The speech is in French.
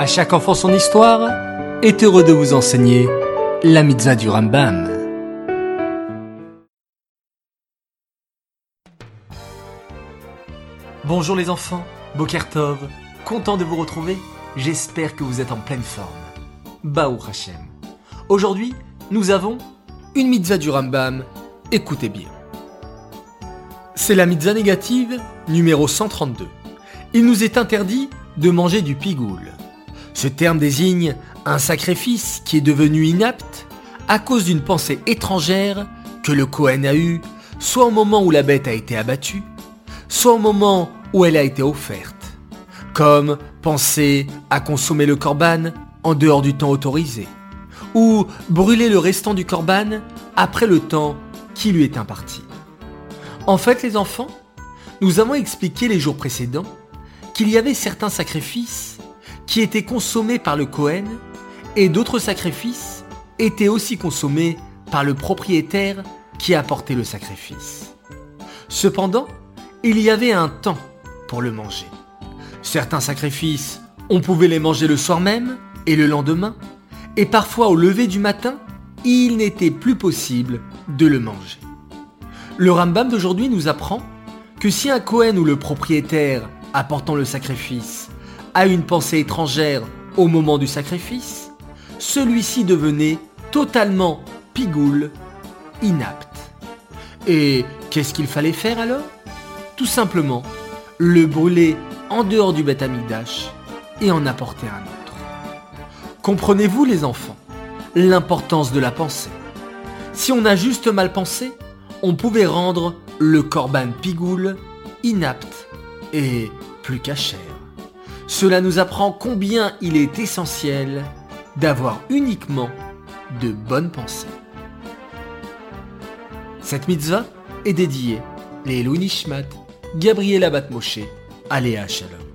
À chaque enfant son histoire est heureux de vous enseigner la mitzvah du Rambam. Bonjour les enfants, Bokertov, content de vous retrouver, j'espère que vous êtes en pleine forme. Baou Hashem. Aujourd'hui, nous avons une mitzvah du Rambam, écoutez bien. C'est la mitzvah négative numéro 132. Il nous est interdit de manger du pigoule. Ce terme désigne un sacrifice qui est devenu inapte à cause d'une pensée étrangère que le Kohen a eue, soit au moment où la bête a été abattue, soit au moment où elle a été offerte. Comme penser à consommer le korban en dehors du temps autorisé, ou brûler le restant du korban après le temps qui lui est imparti. En fait, les enfants, nous avons expliqué les jours précédents qu'il y avait certains sacrifices qui étaient consommés par le Cohen et d'autres sacrifices étaient aussi consommés par le propriétaire qui apportait le sacrifice. Cependant, il y avait un temps pour le manger. Certains sacrifices, on pouvait les manger le soir même et le lendemain, et parfois au lever du matin, il n'était plus possible de le manger. Le Rambam d'aujourd'hui nous apprend que si un Cohen ou le propriétaire apportant le sacrifice a une pensée étrangère au moment du sacrifice, celui-ci devenait totalement pigoule, inapte. Et qu'est-ce qu'il fallait faire alors? Tout simplement le brûler en dehors du Beth Amikdash et en apporter un autre. Comprenez-vous les enfants l'importance de la pensée? Si on a juste mal pensé, on pouvait rendre le korban pigoule inapte et plus cachère. Cela nous apprend combien il est essentiel d'avoir uniquement de bonnes pensées. Cette mitzvah est dédiée les Nishmat, Gabriela Batmoshe, Aléa Shalom.